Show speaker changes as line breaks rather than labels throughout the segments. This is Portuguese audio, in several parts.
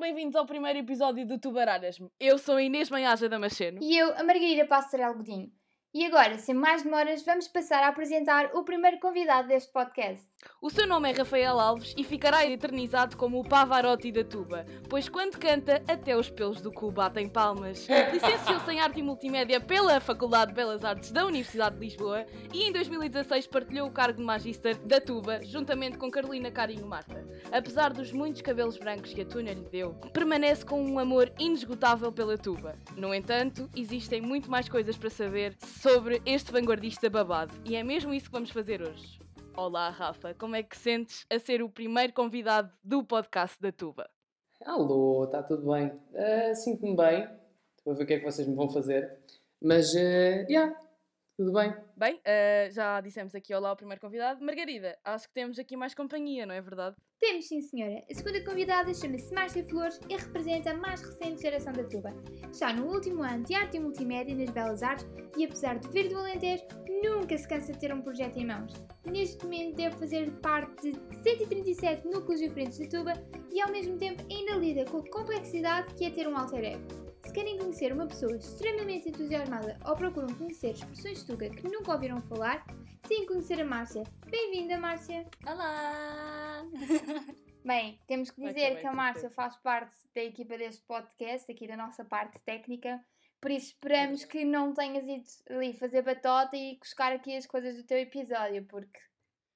Bem-vindos ao primeiro episódio do Tubararas. Eu sou a Inês Manhaja Damasceno.
E eu, a Margarida Passarel Godinho. E agora, sem mais demoras, vamos passar a apresentar o primeiro convidado deste podcast.
O seu nome é Rafael Alves e ficará eternizado como o Pavarotti da tuba, pois quando canta, até os pelos do cu batem palmas. Licenciou-se em Arte e Multimédia pela Faculdade de Belas Artes da Universidade de Lisboa e em 2016 partilhou o cargo de Magister da tuba, juntamente com Carolina Carinho Marta. Apesar dos muitos cabelos brancos que a tuna lhe deu, permanece com um amor inesgotável pela tuba. No entanto, existem muito mais coisas para saber sobre este vanguardista babado, e é mesmo isso que vamos fazer hoje. Olá, Rafa, como é que sentes a ser o primeiro convidado do podcast da Tuba?
Alô, está tudo bem? Uh, Sinto-me bem. Estou a ver o que é que vocês me vão fazer. Mas, uh, yeah, tudo bem.
Bem, uh, já dissemos aqui olá ao primeiro convidado. Margarida, acho que temos aqui mais companhia, não é verdade?
Temos sim, senhora. A segunda convidada chama-se Márcia Flores e representa a mais recente geração da tuba. Está no último ano de Arte e Multimédia nas Belas Artes e, apesar de vir do Alentejo, nunca se cansa de ter um projeto em mãos. Neste momento deve fazer parte de 137 núcleos diferentes da tuba e, ao mesmo tempo, ainda lida com a complexidade que é ter um alter ego. Se querem conhecer uma pessoa extremamente entusiasmada ou procuram conhecer expressões de Tuga que nunca ouviram falar, têm que conhecer a Márcia. Bem-vinda, Márcia!
Olá!
Bem, temos que dizer que a Márcia faz parte da equipa deste podcast, aqui da nossa parte técnica, por isso esperamos que não tenhas ido ali fazer batota e buscar aqui as coisas do teu episódio, porque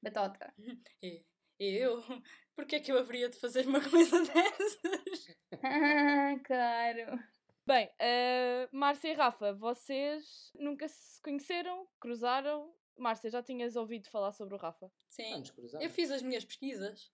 batota.
E eu? Porquê é que eu haveria de fazer uma coisa dessas?
claro.
Bem, uh, Márcia e Rafa, vocês nunca se conheceram, cruzaram? Márcia, já tinhas ouvido falar sobre o Rafa?
Já
Sim,
nos cruzamos.
eu fiz as minhas pesquisas.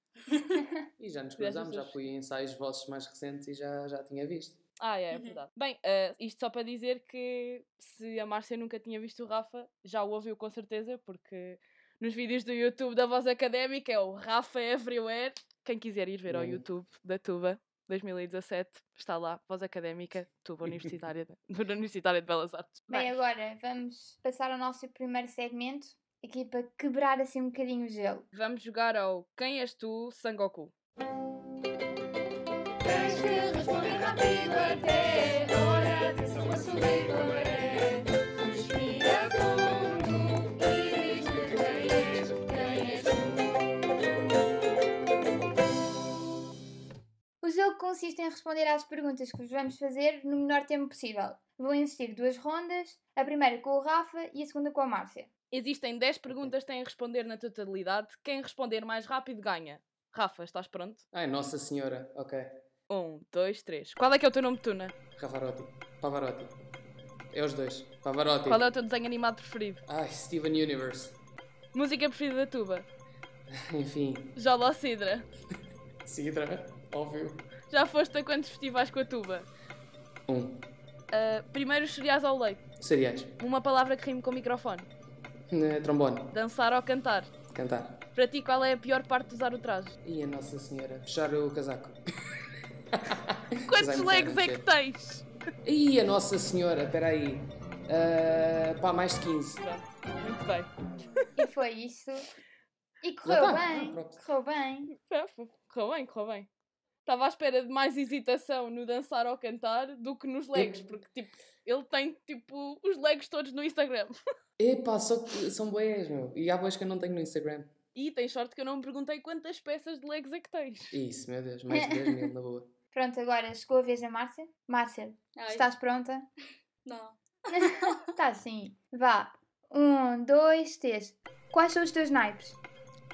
E já nos cruzamos, já fui em ensaios vossos mais recentes e já, já tinha visto.
Ah, é, é
Uhum.
verdade. Bem, uh, isto só para dizer que se a Márcia nunca tinha visto o Rafa, já o ouviu com certeza, porque nos vídeos do YouTube da Voz Académica é o Rafa Everywhere. Quem quiser ir ver ao
Hum.
YouTube da Tuba 2017, está lá, Voz Académica, Tuba Universitária, de- Universitária de Belas Artes.
Bem,
Bem,
agora vamos passar ao nosso primeiro segmento, aqui para quebrar assim um bocadinho o gelo.
vamos jogar ao Quem és tu, Sangoku?
Tens que responder rápido até consiste em responder às perguntas que vos vamos fazer no menor tempo possível. Vão existir duas rondas, a primeira com o Rafa e a segunda com a Márcia.
Existem 10 perguntas que têm a responder na totalidade. Quem responder mais rápido ganha. Rafa, estás pronto?
Ai, Nossa Senhora, ok.
Um, dois, três. Qual é que é o teu nome, Tuna?
Ravarotti. Pavarotti. É os dois. Pavarotti.
Qual é o teu desenho animado preferido?
Ai, Steven Universe.
Música preferida da tuba?
Enfim,
Jolo Sidra.
Sidra, óbvio.
Já foste a quantos festivais com a tuba?
Um.
Ah, primeiro os cereais ao leite.
Cereais.
Uma palavra que rime com microfone.
Eh, Trombone.
Dançar ou cantar.
Cantar.
Para ti, qual é a pior parte de usar o traje?
E a Nossa Senhora. Fechar o casaco.
Quantos legs é que tens?
E a Nossa Senhora, peraí. Uh, pá, mais de 15.
Pronto, muito bem.
E foi isso. E correu
tá,
bem,
ah,
correu bem.
Correu bem, correu bem. Estava à espera de mais hesitação no dançar ou cantar do que nos legs, porque tipo, ele tem tipo os legs todos no Instagram.
Epá, só que são boés, meu. E há boés que eu não tenho no Instagram.
E tens sorte que eu não me perguntei quantas peças de legs é que tens.
Isso, meu Deus, mais de 10 mil, na boa.
Pronto, agora chegou a vez da Márcia. Márcia,
Ai,
estás pronta?
Não.
Tá sim. Vá. Um, dois, três. Quais são os teus naipes?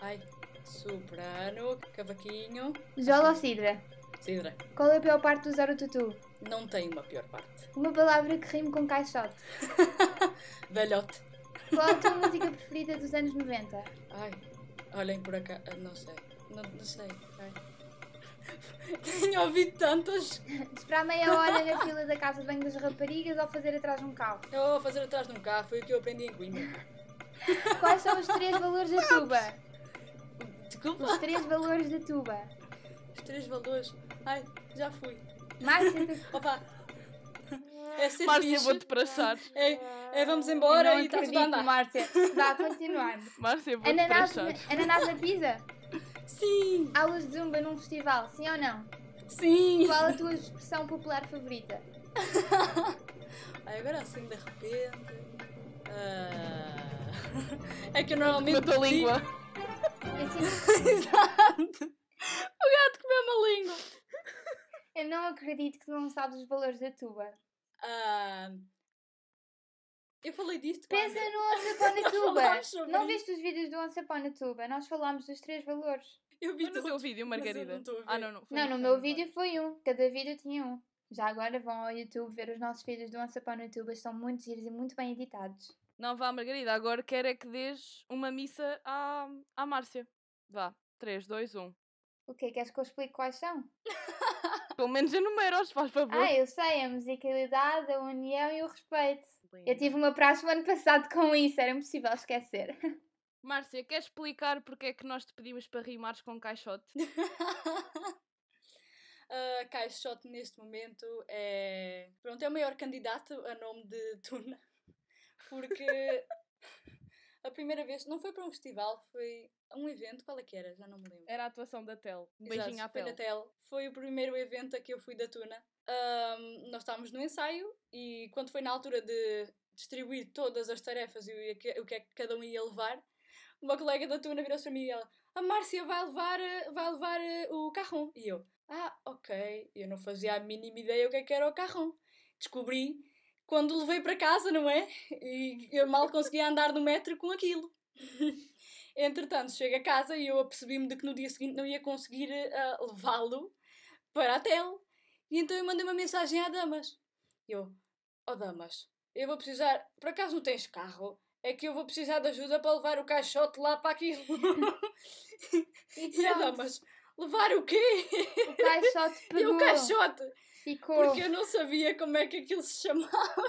Ai, soprano, cavaquinho,
Jola ou Sidra?
cidra.
Qual é a pior parte de usar o tutu?
Não tem uma pior parte.
Uma palavra que rime com caixote.
Velhote.
Qual a tua música preferida dos anos 90?
Ai, olhem por acá. Não sei. Não, não sei. Ai. Tenho ouvido tantas.
Esperar meia hora na fila da casa de banho das raparigas ou fazer atrás de um carro?
Eu fazer atrás de um carro, foi o que eu aprendi em Coimbra.
Quais são os três valores da tuba?
Desculpa.
Os três valores da tuba.
Os três valores. Ai, já fui.
Márcia, tu...
Opa. É ser
Márcia,
fixe.
vou-te praxar.
É, é vamos embora
não
e está tudo a andar.
Márcia. Vá, continuando.
Márcia, vou-te
Ananás,
praxar.
ananás na pizza?
Sim.
Aulas de zumba num festival, sim ou não?
Sim!
Qual a tua expressão popular favorita?
Ai, agora assim, de repente. ah, É que eu normalmente.
Com a tua
digo-
língua.
Assim,
Exato! O gato comeu uma língua!
eu não acredito que não sabes os valores da tuba.
Ah, eu falei disto
Pensa
quando-
no Once Upon a Tuba.
sobre
Não viste os vídeos do Once Upon a Tuba? Nós falámos dos três valores.
Eu vi
Foi no teu
todos,
vídeo,
mas eu
Margarida.
não estou a
Ah, não, não. foi
Não,
no
meu vídeo foi um. Cada vídeo tinha um. Já agora vão ao YouTube ver os nossos vídeos do Once Upon a Tuba. Estão muito giros e muito bem editados.
Não vá, Margarida. Agora quero é que dês uma missa à, à Márcia. Vá. 3, 2, 1.
O que Queres que eu explique quais são?
Pelo menos enumera-os, faz favor.
Ah, eu sei. A musicalidade, a união e o respeito.
Linda.
Eu tive uma praxe o ano passado com isso. Era impossível esquecer.
Márcia, queres explicar porque é que nós te pedimos para rimares com caixote?
a Caixote neste momento é. Pronto, é o maior candidato a nome de Tuna. Porque a primeira vez, não foi para um festival, foi um evento, qual é que era? Já não me lembro.
Era a atuação da Tel. Um
Exato,
beijinho à
foi
Tel.
Tel. Foi o primeiro evento a que eu fui da Tuna. Ahm, nós estávamos no ensaio e quando foi na altura de distribuir todas as tarefas e o que, o é que cada um ia levar, uma colega da Tuna virou-se para mim e ela a Márcia vai levar, eh, vai levar eh, o carrão. E eu, ah, ok. Eu não fazia a mínima ideia o que é que era o carrão. Descobri quando levei para casa, não é? E eu mal conseguia andar no metro com aquilo. Entretanto, chego a casa e eu apercebi-me de que no dia seguinte não ia conseguir eh, levá-lo para a tel. E então eu mandei uma mensagem à Damas. E eu, ó Damas, eu vou precisar, por acaso não tens carro? É que eu vou precisar de ajuda para levar o caixote lá para aquilo.
E
e a
pronto.
Damas, levar o quê?
O caixote
E
pegou.
o caixote?
Ficou.
Porque eu não sabia como é que aquilo se chamava.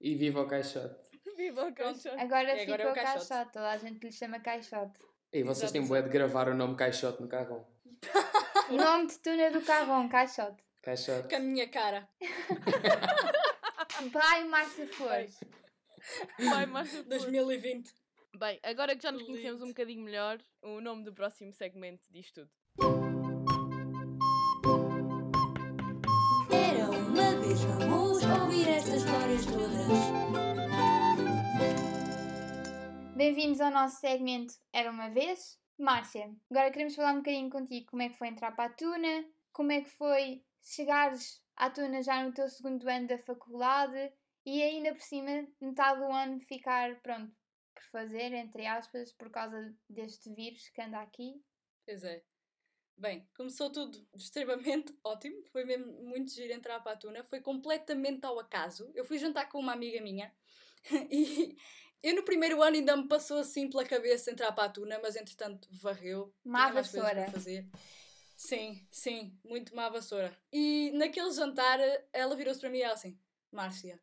E viva o caixote.
Viva o caixote.
Agora
E agora é o caixote.
caixote. Toda a gente lhe chama caixote.
E vocês
Exato.
têm bué de gravar o nome caixote no carrão.
O nome de tuna do carrão, caixote.
Caixote.
Com a minha cara.
Vai, Márcia Flores.
Vai, Márcia. Flores.
2020.
Bem, agora que já nos conhecemos um bocadinho melhor, o nome do próximo segmento diz tudo.
Era uma vez, vamos ouvir estas histórias todas.
Bem-vindos ao nosso segmento Era uma vez. Márcia, agora queremos falar um bocadinho contigo como é que foi entrar para a Tuna, como é que foi chegares à Tuna já no teu segundo ano da faculdade e ainda por cima, metade do ano ficar, pronto, por fazer, entre aspas, por causa deste vírus que anda aqui.
Pois é. Bem, começou tudo extremamente ótimo. Foi mesmo muito giro entrar para a Tuna. Foi completamente ao acaso. Eu fui jantar com uma amiga minha e eu no primeiro ano ainda me passou assim pela cabeça entrar para a Tuna, mas entretanto varreu.
Má vassoura.
fazer. Sim, sim, muito má vassoura. E naquele jantar ela virou-se para mim e ela assim: Márcia,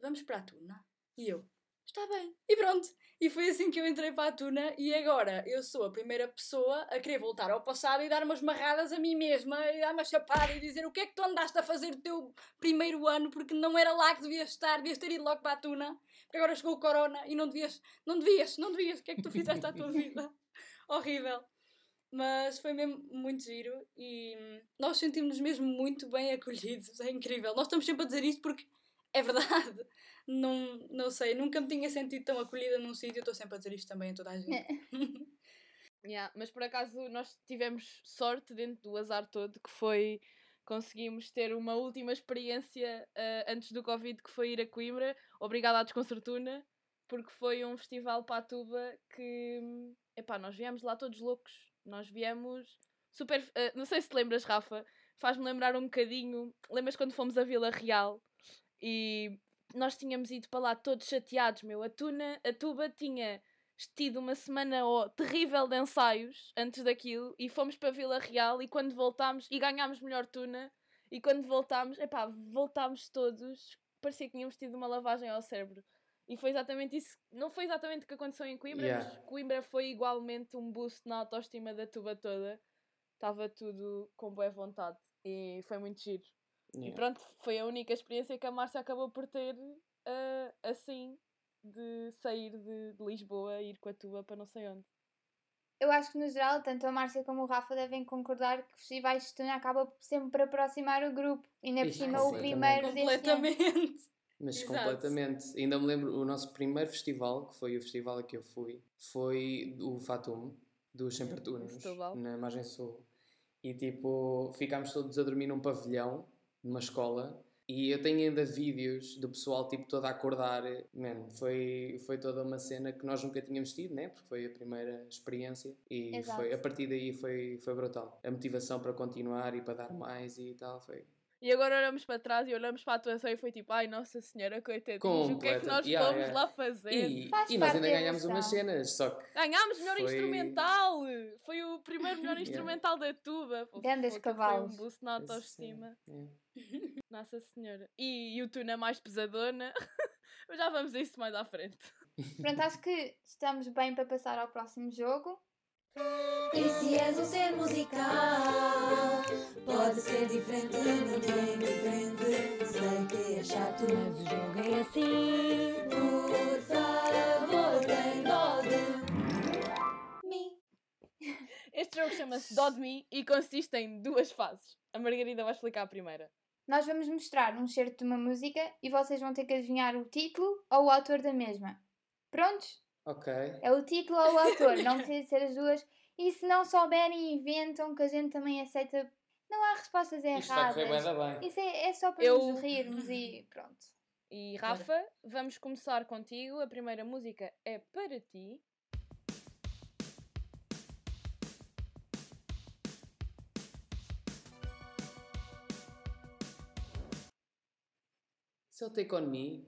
vamos para a Tuna? E eu: Está bem. E pronto. E foi assim que eu entrei para a Tuna e agora eu sou a primeira pessoa a querer voltar ao passado e dar umas marradas a mim mesma e dar uma chapada e dizer o que é que tu andaste a fazer o teu primeiro ano porque não era lá que devias estar, devias ter ido logo para a Tuna, porque agora chegou o Corona e não devias, não devias, não devias, o que é que tu fizeste à tua vida? Horrível. Mas foi mesmo muito giro e hum, nós sentimos-nos mesmo muito bem acolhidos, é incrível. Nós estamos sempre a dizer isto porque é verdade. Não, não sei, nunca me tinha sentido tão acolhida num sítio, eu estou sempre a dizer isto também a toda a gente.
Yeah, mas por acaso nós tivemos sorte dentro do azar todo que foi conseguimos ter uma última experiência ah, antes do Covid que foi ir a Coimbra, obrigada à Desconcertuna, porque foi um festival para a tuba que epá, nós viemos lá todos loucos, nós viemos super. ah, não sei se te lembras, Rafa, faz-me lembrar um bocadinho. Lembras quando fomos a Vila Real e nós tínhamos ido para lá todos chateados, meu. A, tuna, a tuba tinha tido uma semana ó, terrível de ensaios antes daquilo e fomos para Vila Real e quando voltámos e ganhámos melhor tuna e quando voltámos, epá, voltámos todos, parecia que tínhamos tido uma lavagem ao cérebro. E foi exatamente isso, não foi exatamente o que aconteceu em Coimbra,
Yeah.
mas Coimbra foi igualmente um boost na autoestima da tuba toda. Estava tudo com boa vontade e foi muito giro. E
Yeah.
pronto, foi a única experiência que a Márcia acabou por ter ah, assim de sair de, de Lisboa e ir com a tua para não sei onde.
eu acho que no geral, tanto a Márcia como o Rafa devem concordar que festivais de Tuna acaba sempre por aproximar o grupo. E ainda por cima o
completamente.
primeiro deste ano.
Completamente.
Mas
Exato.
completamente. Ainda me lembro, o nosso primeiro festival, que foi o festival a que eu fui, foi o Fatum, dos Sempertunos, na Margem Sul. E tipo, ficámos todos a dormir num pavilhão, numa escola, e eu tenho ainda vídeos do pessoal tipo todo a acordar. Man, foi, foi toda uma cena que nós nunca tínhamos tido, né? Porque foi a primeira experiência e
Exato.
foi, a partir daí foi, foi brutal. A motivação para continuar e para dar mais e tal foi
E agora olhamos para trás e olhamos para a atuação e foi tipo, ai Nossa Senhora, coitadinhos, o que é que nós
Yeah,
fomos
yeah.
lá fazer?
E,
Faz
e nós ainda
da
ganhámos umas cenas, só que
Ganhámos melhor
Foi-
instrumental! Foi o primeiro melhor
Yeah.
instrumental da tuba.
Grandes
foi- Foi
cavalos.
um boost na
Esse
autoestima.
sim,
Nossa Senhora. E, e o Tuna mais pesadona. Mas já vamos a isso mais à frente.
Pronto, acho que estamos bem para passar ao próximo jogo.
E se és um ser musical, pode ser diferente, não bem diferente. Sei que é chato, mas o jogo é assim. Por favor, tem dó de mim.
Este jogo chama-se Dod Me e consiste em duas fases. A Margarida vai explicar a primeira.
Nós vamos mostrar um certo de uma música e vocês vão ter que adivinhar o título ou o autor da mesma. Prontos?
Ok.
É o título ou o autor, não precisa ser as duas. E se não souberem, inventam, que a gente também aceita. Não há respostas
Isto
erradas.
bué da bem.
Isso é, é só para
Eu-
nos rirmos e pronto.
E Rafa, vamos começar contigo. A primeira música é para ti.
Se eu take on me,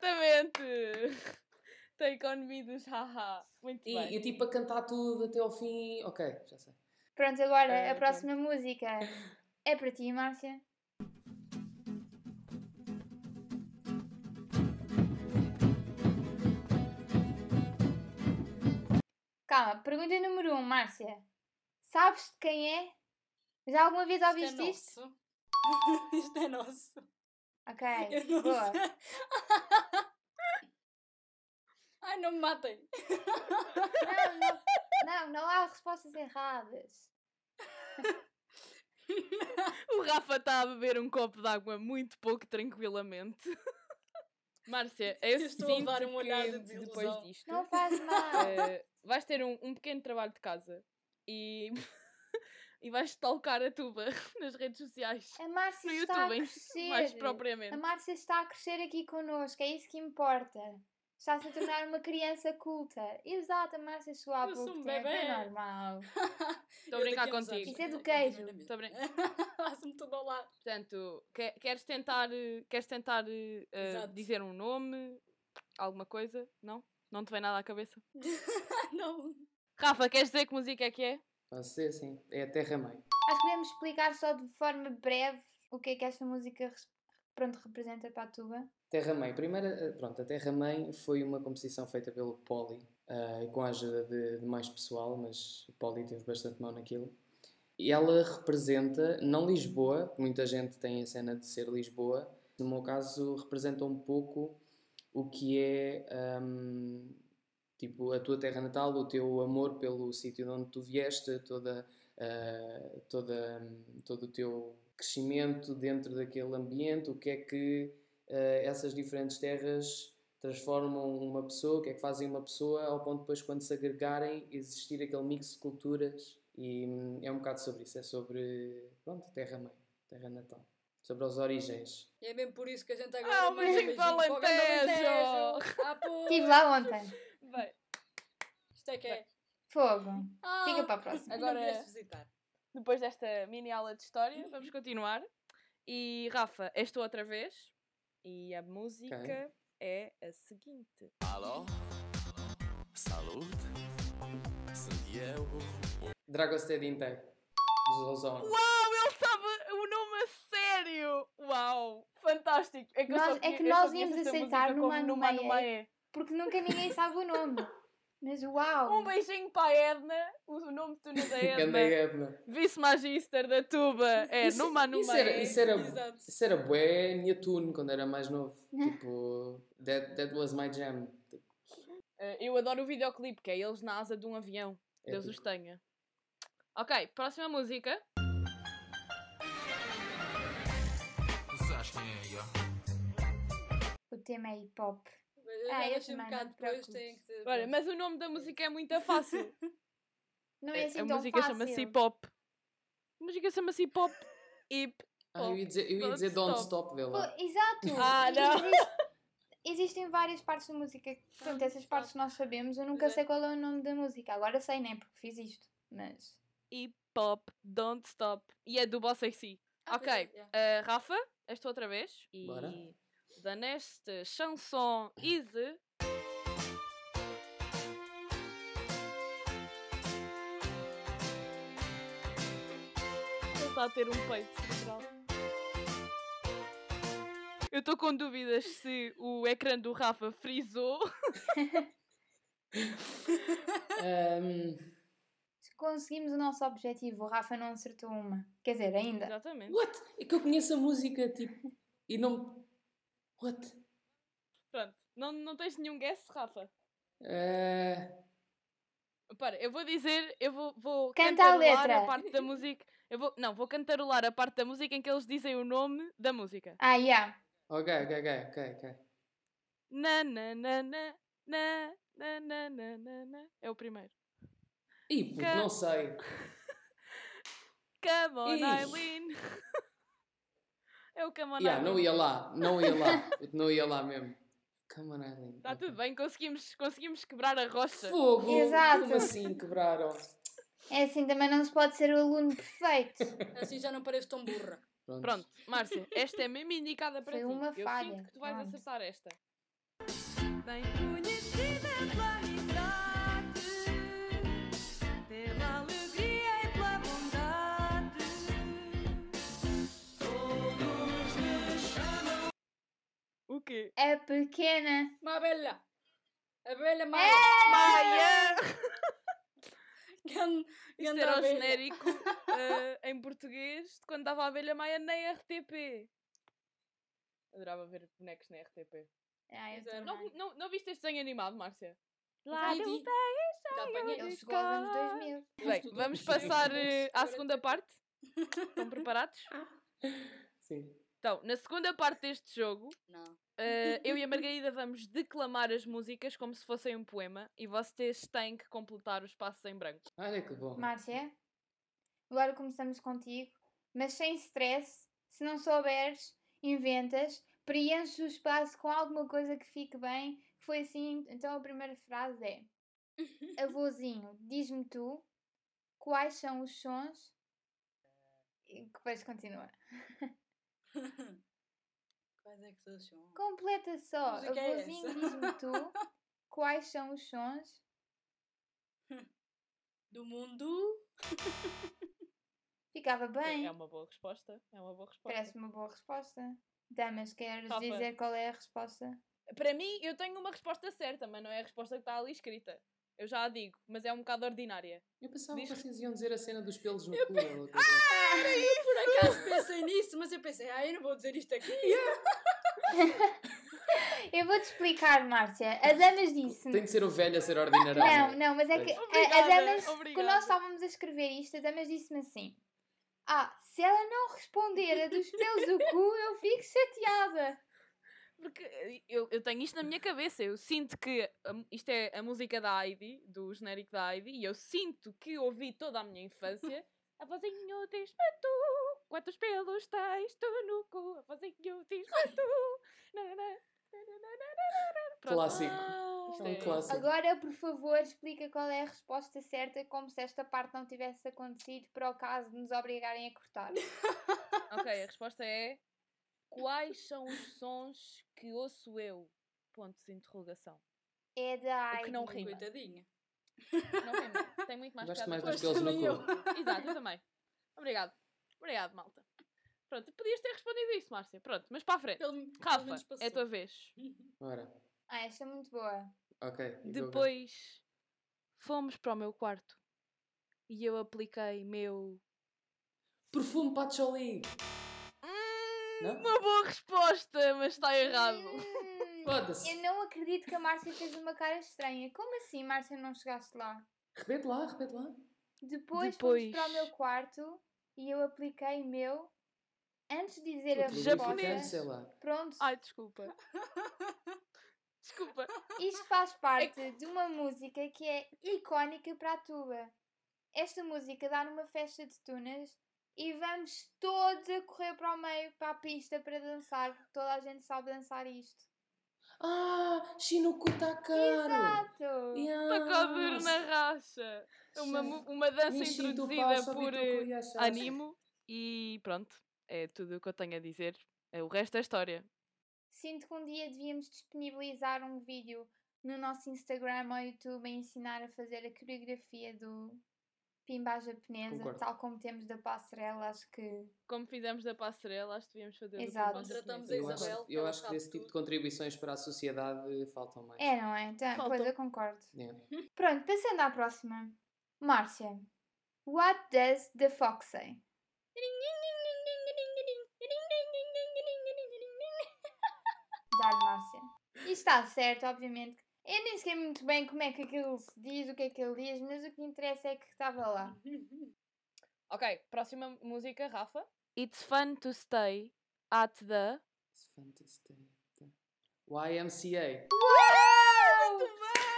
Exatamente! Take on me dos haha. Muito bem.
e, e tipo a cantar tudo até ao fim. Ok, já sei.
Pronto, agora
É,
a
ok.
próxima música é para ti, Márcia. Calma, pergunta número 1, um, Márcia. Sabes de quem é? Já alguma vez ouviste isto?
Isto é nosso. Isto é nosso.
Ok,
Eu não
boa.
Ai, não me matem.
Não, não, não, não há respostas erradas.
O Rafa está a beber um copo de água muito pouco tranquilamente. Márcia, é
Eu estou a
sinto
levar um olhar
que
de desilusão.
depois disto
Não faz mal.
eh, vais ter um, um pequeno trabalho de casa e, e vais stalkar a tuba nas redes sociais.
A Márcia
No
está a
YouTube, em-
crescer.
mais propriamente.
A Márcia está a crescer aqui connosco, é isso que importa. Está-se a tornar uma criança culta. Exato, a Márcia chegou há
Eu sou
pouco
um
tempo,
bebé.
é normal.
Estou a brincar contigo.
Isso é do queijo.
Estou a brin-
Faço-me tudo ao lado.
Portanto, que- queres tentar, queres tentar
Exato.
dizer um nome? Alguma coisa? Não? Não te vem nada à cabeça?
Não.
Rafa, queres dizer que música é que é?
Pode ser, sim. É a Terra-mãe.
Acho que podemos explicar só de forma breve o que é que esta música pronto, representa para a tuba.
Terra-mãe. Primeiro, eh, pronto, a Terra-mãe foi uma composição feita pelo Poli, e com a ajuda de, de mais pessoal, mas o Poli teve bastante mão naquilo. E ela representa, não Lisboa, muita gente tem a cena de ser Lisboa, no meu caso representa um pouco o que é hum, tipo a tua terra natal, o teu amor pelo sítio de onde tu vieste, toda, ah, toda, hum, todo o teu crescimento dentro daquele ambiente, o que é que ah, essas diferentes terras transformam uma pessoa, o que é que fazem uma pessoa, ao ponto de depois quando se agregarem existir aquele mix de culturas e hum, é um bocado sobre isso, é sobre pronto, terra-mãe, terra natal, sobre as origens.
E é mesmo por isso que a gente agora.
Ah, um beijinho para o
grande
Alentejo.
Ah.
Estive lá ontem.
Bem,
Isto é que é.
Fogo.
Ah,
Fica para a próxima.
Agora-
visitar.
depois desta mini aula de história, vamos continuar. E Rafa, és tu outra vez. E a música é a seguinte.
Alô? Saúde? Santiago?
Dragostea inteiro, dos Ozone.
Uau, ele sabe o nome a sério! Uau, fantástico! É que, eu
Nós-
só
é que
eu
nós
só conheço
íamos
esta
aceitar
música
no
como
Mano
no Mano
Maé.
Maé.
Porque nunca ninguém sabe o nome. Mas uau!
Um beijinho para a Edna, o nome de tuna da Edna.
Edna.
Vice-Magister da Tuba é
Isso-
no Mano
isso era, isso era,
Exato.
isso era bué minha tune quando era mais novo. tipo, that, that was my jam. Tipo,
Eh, eu adoro o videoclipe, que é eles na asa de um avião. Deus os
Épico.
tenha. Ok, próxima música.
Tu sabes quem é?
O tema é hip hop. Ah, eu
deixei um bocado depois, tem que ser.
Olha, mas o nome da música é muito fácil.
Não é assim
a
tão
música chama-se hip hop. A música chama-se hip hop. Hip.
Ah, eu ia dizer, eu ia
Don't
dizer Don't
Stop.
Stop, vê
Pô,
lá.
exato!
Ah, não.
Existe- existem várias partes da música. que, Pronto, essas partes nós sabemos. Eu nunca
é.
sei qual é o nome da música. Agora sei, né? Porque fiz isto. Mas.
Hip hop. Don't stop. E é do Boss AC.
Ah, pois é,
ok.
yeah.
eh, Rafa, esta outra vez. E
Bora.
Da neste chanson easy. Ele está a ter um peito cerebral. Eu estou com dúvidas se o ecrã do Rafa frisou.
Se conseguimos o nosso objetivo, o Rafa não acertou uma. Quer dizer, ainda.
Exatamente.
what? É que eu conheço a música, tipo, e não. What?
Pronto. Não, não tens nenhum guess, Rafa?
Ah,
Para, eu vou dizer, eu vou, vou
Canta a
cantarolar
letra.
a parte da música. Eu vou, não, vou cantarolar a parte da música em que eles dizem o nome da música.
Ah, yeah.
ok, ok, ok, ok, ok.
Na na na na na na na na na na. É o primeiro.
Ih, puto, não sei.
Come on. Eileen. É o Come on,
Yeah, não ia lá, não ia lá, não ia lá mesmo. Come on, Eileen.
Está Tá tudo bem, conseguimos, conseguimos quebrar a rocha.
Fogo!
Exato.
Como assim quebraram?
É assim, também não se pode ser o aluno perfeito.
Assim já não pareço tão burra.
Pronto.
Pronto, Márcia, esta é mesmo indicada para
Foi
ti.
uma
Eu
falha.
sinto que tu vais
Pronto.
acertar esta.
Bem
quê?
É pequena.
Uma abelha. Abelha Maia.
Maia!
Gan-
Isto era o genérico eh, em português de quando dava a abelha Maia na RTP. Adorava ver bonecos na RTP.
Ah,
é.
Não, não, não viste este desenho animado, Márcia?
Lá.
Já apanhei.
Ele chegou aos anos 2000.
Bem, vamos passar eh, à segunda
tem-
parte. Estão preparados?
Sim.
Então, na segunda parte deste jogo,
Não.
Eh, eu e a Margarida vamos declamar as músicas como se fossem um poema e vocês têm que completar os passos em branco.
Olha que bom.
Márcia, agora começamos contigo, mas sem stress. Se não souberes, inventas, preenches o espaço com alguma coisa que fique bem. Foi assim, então a primeira frase é: Avôzinho, diz-me tu quais são os sons. E depois continua.
Quais é que são os sons?
Completa só.
música é
Avôzinho,
essa?
diz-me tu quais são os sons.
Do mundo.
Ficava
É
bem.
uma boa resposta. É uma boa resposta.
Parece uma boa resposta. Damas, queres
Rafa.
dizer qual é a resposta?
Para mim, eu tenho uma resposta certa, mas não é a resposta que está ali escrita. Eu já a digo, mas é um bocado ordinária.
Eu pensava que
Diz-
vocês iam dizer a cena dos pelos no cu. ou outra coisa.
Eu por acaso pensei nisso, mas eu pensei, ah, eu não vou dizer isto aqui.
Eu vou-te explicar, Márcia. A Damas disse-me.
Tem de ser o velho a ser ordinário.
Não, não, mas é que
Obrigada,
Damas, quando
obrigada.
nós estávamos a escrever isto, a Damas disse-me assim: Ah, se ela não responder a dos pelos do cu, eu fico chateada.
Porque eu, eu tenho isto na minha cabeça. Eu sinto que a isto é a música da Heidi, do genérico da Heidi, e eu sinto que ouvi toda a minha infância. A vozinho diz-me tu, quantos pelos tens tu no cu? A vozinho diz-me tu. Na, na, na, na, na, na, na, na. Pronto.
Clássico.
Ah,
É um
é-
clássico.
Agora, por favor, explica qual é a resposta certa, como se esta parte não tivesse acontecido, para o caso de nos obrigarem a cortar.
Ok, a resposta é: Quais são os sons que ouço eu? Ponto de interrogação.
É da
O que não rima.
Coitadinha.
Não rima. Tem muito mais
Gosto mais
que
dos pelos no cu.
Exato, eu também. Obrigado. Obrigado, malta. Pronto, podias ter respondido isso, Márcia. Pronto, mas para a frente.
Pelo,
Rafa, é a tua vez.
Ora,
Ah, esta é muito boa.
ok.
Depois fomos para o meu quarto e eu apliquei meu.
Perfume Patchouli. Não?
uma boa resposta, mas está errado.
Hum,
Foda-se.
Eu não acredito que a Márcia fez uma cara estranha. Como assim, Márcia, não chegaste lá?
Repete lá, repete lá.
Depois,
Depois.
fomos para o meu quarto e eu apliquei meu. Antes de dizer a resposta.
lá.
Pronto,
Ai, desculpa. desculpa.
isto faz parte de uma música que é icónica para a tuba. Esta música dá numa festa de tunas e vamos todos a correr para o meio, para a pista, para dançar, porque toda a gente sabe dançar isto.
Ah, Shinuku Takaru.
Exato!
Yeah.
Tacador na racha. Uma, uma dança introduzida por eh. Animo. E pronto, é tudo o que eu tenho a dizer. É, O resto é história.
Sinto que um dia devíamos disponibilizar um vídeo no nosso Instagram ou YouTube a ensinar a fazer a coreografia do Pimba japonesa,
Concordo.
tal como temos da passarela. Acho que
Como fizemos da passarela, acho que devíamos fazer do
Exato.
Pimba
Contratamos a
Eu acho,
Isabel,
eu acho que desse tipo de contribuições para a sociedade faltam mais.
é, não é? Então,
Falta.
pois eu concordo.
Yeah.
Pronto, passando à próxima. Márcia, what does the fox say? Dar Márcia. E está certo, obviamente. Eu nem sei muito bem como é que aquilo se diz, o que é que ele diz, mas o que interessa é que estava lá.
Ok, próxima música, Rafa. It's fun to stay at the.
It's fun to stay. YMCA.
Uau!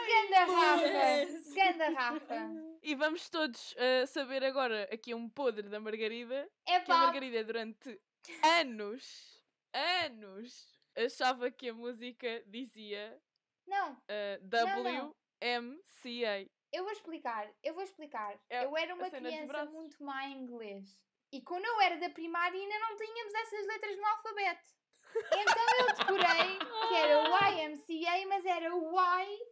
Ganda Rafa!
Yes!
Ganda Rafa!
E vamos todos uh, saber agora aqui um podre da Margarida.
É
Que a Margarida durante anos, anos, achava que a música dizia
não,
uh, WMCA.
eu vou explicar, eu vou explicar.
É
eu era
a
uma criança muito má em inglês. E quando eu era da primária ainda não tínhamos essas letras no alfabeto. Então eu decorei que era YMCA, mas era Y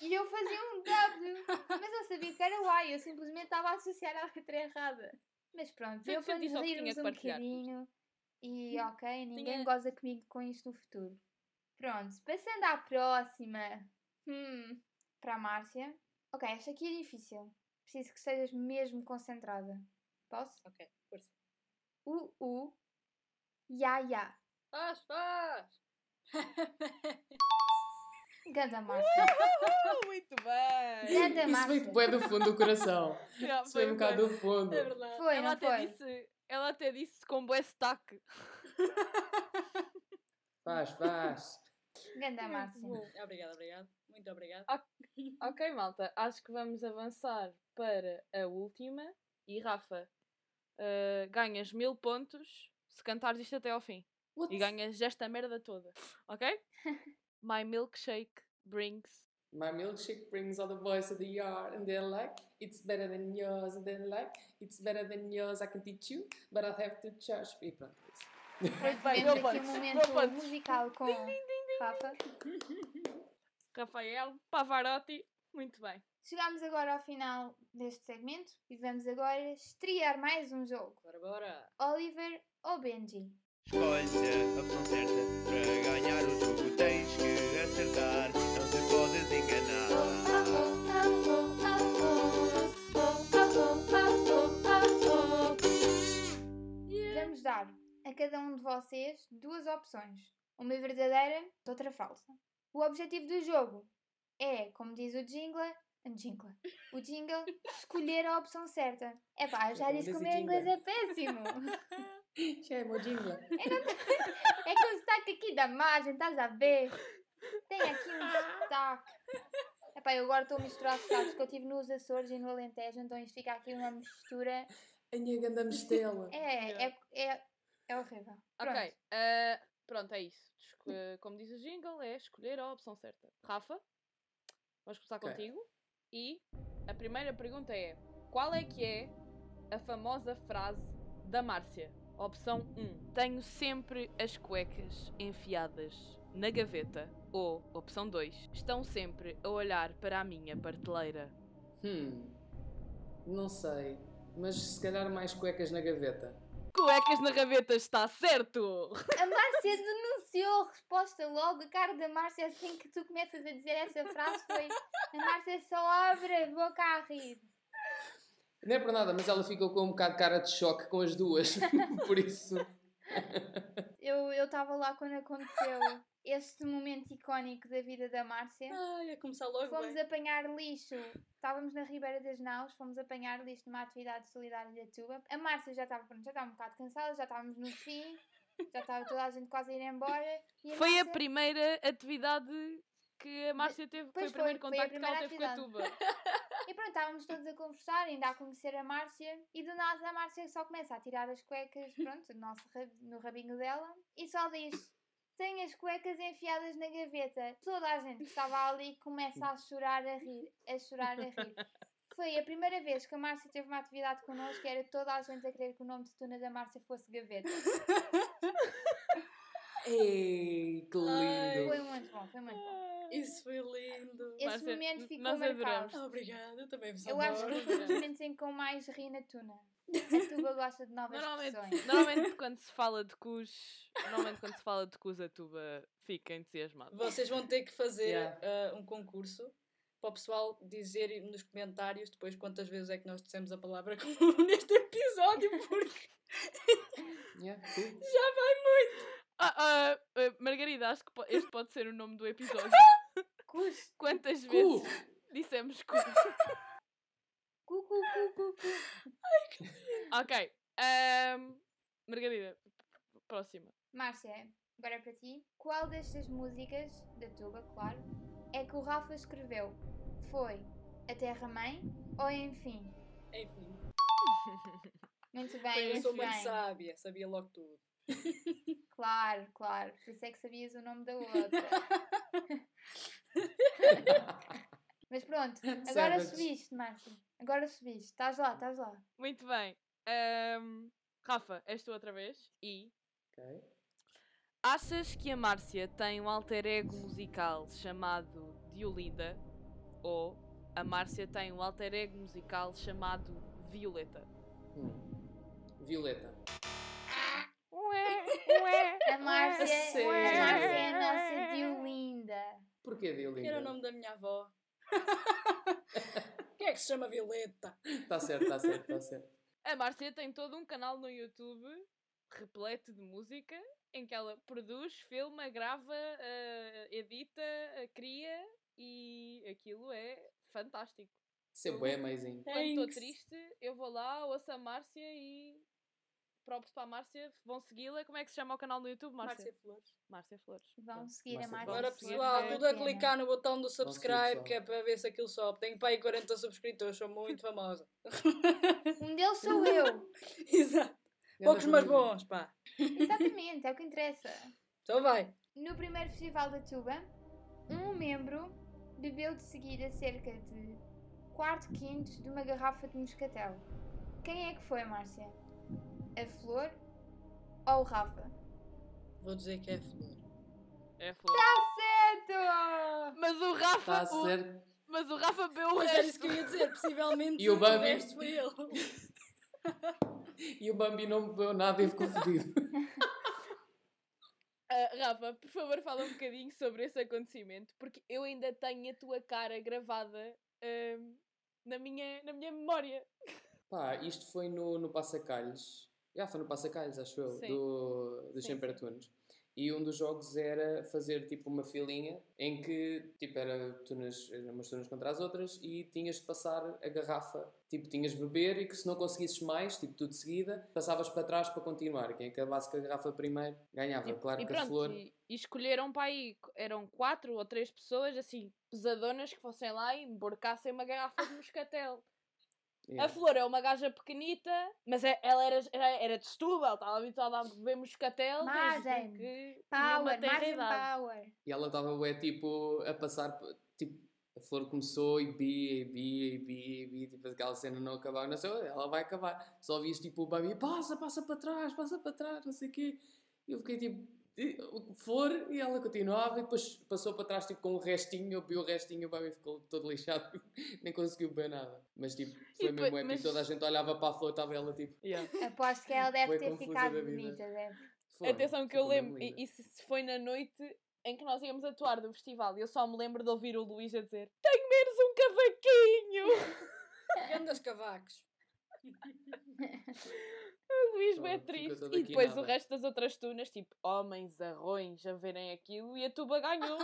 e eu fazia um W. Mas eu sabia que era Y, eu simplesmente estava a associar a letra errada. Mas pronto, eu para nos rirmos um bocadinho e ok, ninguém
Tinha-
goza comigo com isto no futuro. Pronto, passando à próxima. Hum, para a Márcia. Ok, esta aqui é difícil. Preciso que estejas mesmo concentrada. Posso?
Ok, força.
U, U, ya, ya.
Faz, faz!
Ganda Márcia.
muito bem!
Ganda
Isso veio
Márcia.
bem do fundo do coração.
Yeah,
Isso veio um bocado do fundo.
É verdade.
Foi,
ela,
não
até
foi?
disse, ela até disse com bué sotaque.
Faz, faz.
Ganda Márcia.
Obrigada, obrigado. Muito obrigado.
Ok, malta, acho que vamos avançar para a última. E Rafa, uh, ganhas mil pontos se cantares isto até ao fim.
What?
E ganhas esta merda toda, ok? My milkshake brings.
My milkshake brings all the boys to the yard and they're like, it's better than yours. And they're like, it's better than yours, I can teach you, but I'll have to charge. E pronto.
Muito bem,
Temos
mil
aqui um momento musical com Rafa.
Rafael Pavarotti, muito bem.
Chegámos agora ao final deste segmento e vamos agora estrear mais um jogo.
Bora, bora.
Oliver ou Benji?
Escolhe a opção certa para ganhar o jogo. Tens que acertar, não te podes enganar.
Vamos dar a cada um de vocês duas opções. Uma verdadeira, outra falsa. O objetivo do jogo é, como diz o jingle, jingle, o jingle, escolher a opção certa. É pá, eu já
Como
disse que o meu inglês
jingle.
é péssimo.
Já é mojingla.
É que o sotaque aqui da margem, estás a ver? Tem aqui um sotaque. Epá, eu agora estou a misturar sotaques que eu tive nos Açores e no Alentejo, então isto fica aqui uma mistura.
A minha ganda mistela.
É, é, é, é horrível. Pronto.
Ok, eh, pronto, é isso. Esco- eh, Como diz o jingle, é escolher a opção certa. Rafa, vamos começar
Ok.
contigo. E a primeira pergunta é: qual é que é a famosa frase da Márcia? Opção 1. Tenho sempre as cuecas enfiadas na gaveta. Ou, opção 2. Estão sempre a olhar para a minha prateleira.
Hum, não sei. Mas se calhar mais cuecas na gaveta.
Cuecas na gaveta está certo!
A Márcia denunciou a resposta logo. A cara da Márcia assim que tu começas a dizer essa frase foi. A Márcia só abre a boca a rir.
Não é por nada, mas ela ficou com um bocado de cara de choque com as duas. Por isso.
Estava lá quando aconteceu este momento icónico da vida da Márcia.
Ai, a começar logo
Fomos
bem.
apanhar lixo. Estávamos na Ribeira das Naus, fomos apanhar lixo numa atividade solidária da Tuba. A Márcia já estava, pronto, já estava um bocado cansada, já estávamos no fim, já estava toda a gente quase a ir embora. A
Foi a
Márcia-
primeira atividade que a Márcia teve. Foi
Pois
o primeiro
foi, foi
contacto que ela teve com a tuba.
E pronto, estávamos todos a conversar, ainda a conhecer a Márcia, e do nada a Márcia só começa a tirar as cuecas, pronto, no, nosso rab- no rabinho dela, e só diz: Tenho as cuecas enfiadas na gaveta. Toda a gente que estava ali começa a chorar, a rir, a chorar, a rir. Foi a primeira vez que a Márcia teve uma atividade connosco, era toda a gente a querer que o nome de tuna da Márcia fosse gaveta.
Ei, que
Ai.
lindo!
Foi muito bom, foi muito bom.
Isso foi lindo.
Esse
Márcia,
momento ficou
nós
marcado.
adoramos.
Obrigada, eu também vos
Eu acho que
adoro.
foi um dos momentos em que eu mais ri na tuna. A tuba gosta de novas
Normalmente,
expressões.
normalmente quando se fala de cus, normalmente quando se fala de cus a tuba fica entusiasmado.
Vocês vão ter que fazer
Yeah.
ah, um concurso para o pessoal dizer nos comentários depois quantas vezes é que nós dissemos a palavra comum neste episódio, porque
Yeah,
já vai muito.
Ah, ah, ah, Margarida, acho que este pode ser o nome do episódio.
Cus.
Quantas
Cu.
vezes dissemos cus?
Cu, cu, cu, cu, cu.
ok. ahm, Margarida, próxima.
Márcia, agora é para ti. Qual destas músicas, da tuba, claro, é que o Rafa escreveu? Foi A Terra Mãe ou Enfim?
Enfim,
Muito
Foi
bem,
eu
muito
sou muito
bem.
sábia, sabia logo tudo.
Claro, claro. Por isso é que sabias o nome da outra. Mas pronto, agora
Savage.
subiste, Márcia. Agora subiste. Estás lá, estás lá.
Muito bem. Ahm, Rafa, és tu outra vez. E
Ok.
achas que a Márcia tem um alter ego musical chamado Diolinda? Ou a Márcia tem um alter ego musical chamado Violeta?
Hum. Violeta.
A Márcia,
sério?
a Márcia é a nossa Diolinda.
Porquê Diolinda?
Que era o nome da minha avó. Quem é que se chama Violeta?
Está certo, está certo, está certo.
A Márcia tem todo um canal no YouTube repleto de música em que ela produz, filma, grava, eh, edita, eh, cria e aquilo é fantástico.
Sempre é amazing.
Quando estou triste, eu vou lá, ouço a Márcia e. Props para a Márcia, vão segui-la. Como é que se chama o canal no YouTube, Márcia?
Márcia Flores.
Márcia Flores.
Vão seguir a
Márcia,
Márcia.
vão
Agora pessoal,
vale
tudo a clicar no botão do subscribe que é para ver se aquilo sobe. Tenho para aí 40 subscritores, sou muito famosa.
Um deles sou eu.
Exato. Poucos mas bons, pá.
Exatamente, é o que interessa.
Então vai.
No primeiro festival da Tuba, um membro bebeu de seguida cerca de 4 quintos de uma garrafa de moscatel. Quem é que foi, Márcia? A Flor ou o Rafa?
Vou dizer que é flor.
É Flor.
Certo!
Mas o Rafa.
Está
o-
certo.
Mas o Rafa bebeu o
Pois era
resto.
isso que eu ia dizer, possivelmente
E o Bambi?
resto foi ele.
E o Bambi não bebeu nada e ficou fodido.
Ah, Rafa, por favor, fala um bocadinho sobre esse acontecimento, porque eu ainda tenho a tua cara gravada ahm, na, minha, na minha memória.
Pá, isto foi no, no Passacalhos. Já foi no Passacalhos, acho eu,
Sim.
do, dos
Sim,
Tunes. E um dos jogos era fazer tipo uma filinha em que tipo era tunas, umas tunas contra as outras e tinhas de passar a garrafa. Tipo, tinhas de beber e que se não conseguisses mais, tipo tudo de seguida, passavas para trás para continuar. Quem acabasse com a garrafa primeiro ganhava.
E,
claro
e
que a
pronto,
flor.
e, e escolheram para aí, eram quatro ou três pessoas, assim, pesadonas, que fossem lá e emborcassem uma garrafa de moscatel. A
Yeah.
Flor é uma gaja pequenita, mas é- ela era, era, era de Setúbal, estava habituada a beber moscatel desde
Margem.
que tinha uma
Power, margem power.
E ela estava ué, tipo a passar, tipo, a flor começou e bia, e bia, e bia, e bia, tipo aquela cena não acabava, não sei, ela vai acabar. Só vias tipo o Babi, passa, passa para trás, passa para trás, não sei o quê. E eu fiquei tipo, "E- o- flor, e ela continuava e depois passou para trás tipo com o restinho, eu vi o restinho e o Babi ficou todo lixado, nem conseguiu beber nada. Mas tipo, foi
E
mesmo épico,
mas-
toda a gente olhava para a flor, estava ela tipo,
Yeah.
Aposto que ela deve
Foi
ter ficado bonita, deve.
"Foi,
Atenção que eu lembro,
linda."
e isso se foi na noite em que nós íamos atuar do festival, e eu só me lembro de ouvir o Luís a dizer Tenho menos um cavaquinho!
Grandes cavacos.
O Luís
Oh,
é triste. E depois o
nada.
resto das outras tunas, tipo homens, arrões, a verem aquilo e a tuba ganhou.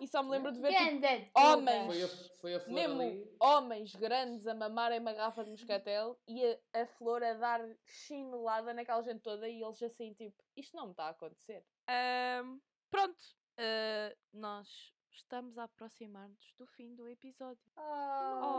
E só me lembro de ver tipo, homens.
Foi a, foi a flor
mesmo
ali.
homens grandes a mamarem uma garrafa de moscatel e a, a flor a dar chinelada naquela gente toda e eles assim, tipo, isto não me está a acontecer. Ahm, pronto, ah, nós estamos a aproximar-nos do fim do episódio.
Oh.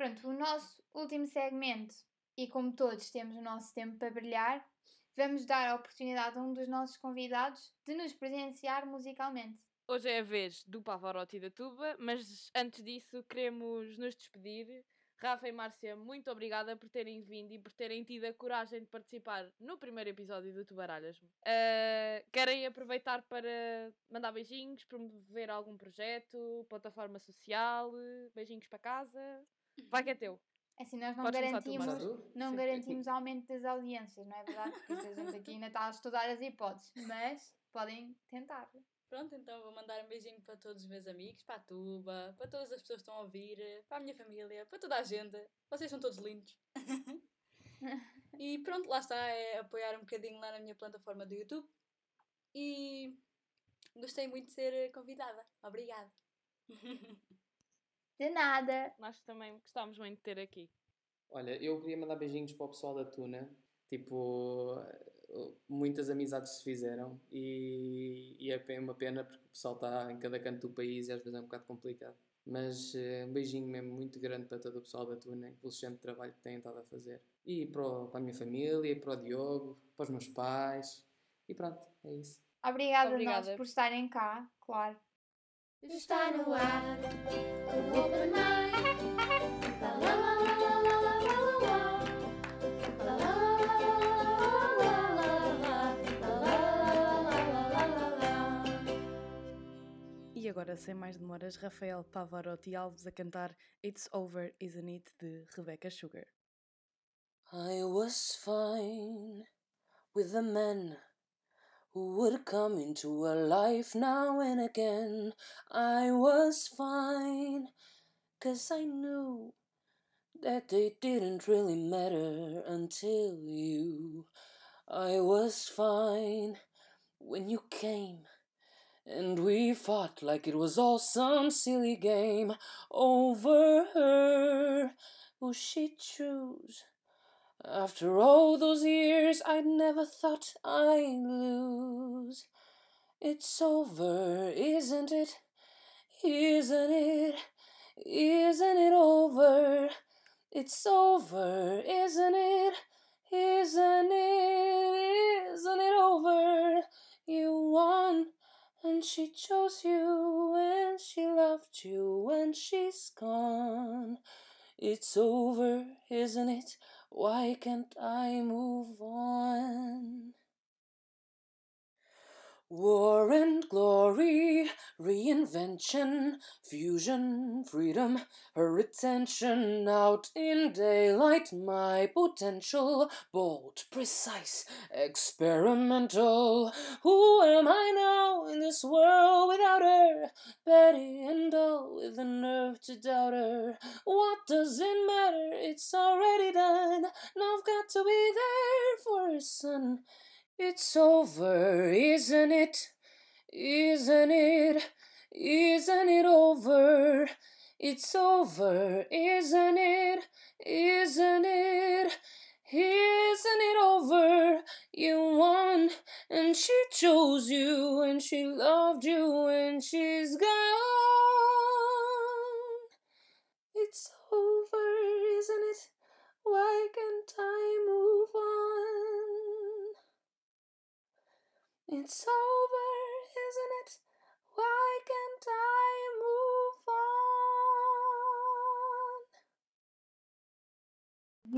Pronto, o nosso último segmento, e como todos temos o nosso tempo para brilhar, vamos dar a oportunidade a um dos nossos convidados de nos presenciar musicalmente.
Hoje é a vez do Pavarotti da Tuba, mas antes disso queremos nos despedir. Rafa e Márcia, muito obrigada por terem vindo e por terem tido a coragem de participar no primeiro episódio do Tubaralhas-me. Ah, querem aproveitar para mandar beijinhos, promover algum projeto, plataforma social, beijinhos para casa? Vai que é teu.
Assim, nós não
Podes
garantimos,
tu?
não
Sim.
garantimos aumento das audiências, não é verdade? Porque a gente aqui ainda está a estudar as hipóteses, mas podem tentar.
Pronto, então vou mandar um beijinho para todos os meus amigos, para a Tuba, para todas as pessoas que estão a ouvir, para a minha família, para toda a gente. Vocês são todos lindos. e pronto, lá está, é apoiar um bocadinho lá na minha plataforma do YouTube. E gostei muito de ser convidada. Obrigada.
De nada.
Nós também gostávamos muito de ter aqui.
Olha, eu queria mandar beijinhos para o pessoal da Tuna. Tipo, eh, muitas amizades se fizeram e, e é pe- uma pena porque o pessoal está em cada canto do país e às vezes é um bocado complicado. Mas eh, um beijinho mesmo muito grande para todo o pessoal da Tuna, pelo excelente trabalho que têm estado a fazer. E para, o- para a minha família, para o Diogo, para os meus pais. E pronto, é isso.
Obrigada, a
Obrigada.
nós por estarem cá, claro.
Está no ar o Open Mic. Lá, lá, lá, lá, lá, lá, lá, lá, lá.
E agora, sem mais demoras, Rafael Pavarotti Alves a cantar It's Over, Isn't It, de Rebecca Sugar.
I was fine with the men who would come into her life now and again. I was fine, cause I knew that they didn't really matter until you. I was fine when you came. And we fought like it was all some silly game over her. Who she choose? After all those years, I never thought I'd lose. It's over, isn't it? Isn't it? Isn't it over? It's over, isn't it? Isn't it? Isn't it over? You won, and she chose you, and she loved you, and she's gone. It's over, isn't it? Why can't I move on? War and glory, reinvention, fusion, freedom, her attention out in daylight, my potential, bold, precise, experimental. Who am I now in this world without her? Petty and dull, with the nerve to doubt her. What does it matter? It's already done. Now I've got to be there for her son. It's over, isn't it? Isn't it? Isn't it over? It's over, isn't it? Isn't it? Isn't it over? You won, and she chose you, and she loved you, and she's gone. It's over, isn't it? Why can't I move on? It's over, isn't it? Why can't I move on?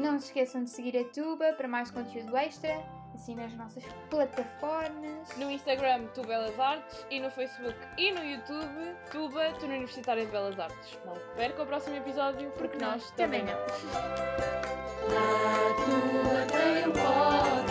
Não se esqueçam de seguir a Tuba para mais conteúdo extra, assim nas nossas plataformas.
No Instagram, Tu Belas Artes, e no Facebook e no YouTube, Tuba, Tu na Universitária de Belas Artes. Não perca o próximo episódio, porque nós também não.
A tua tem um.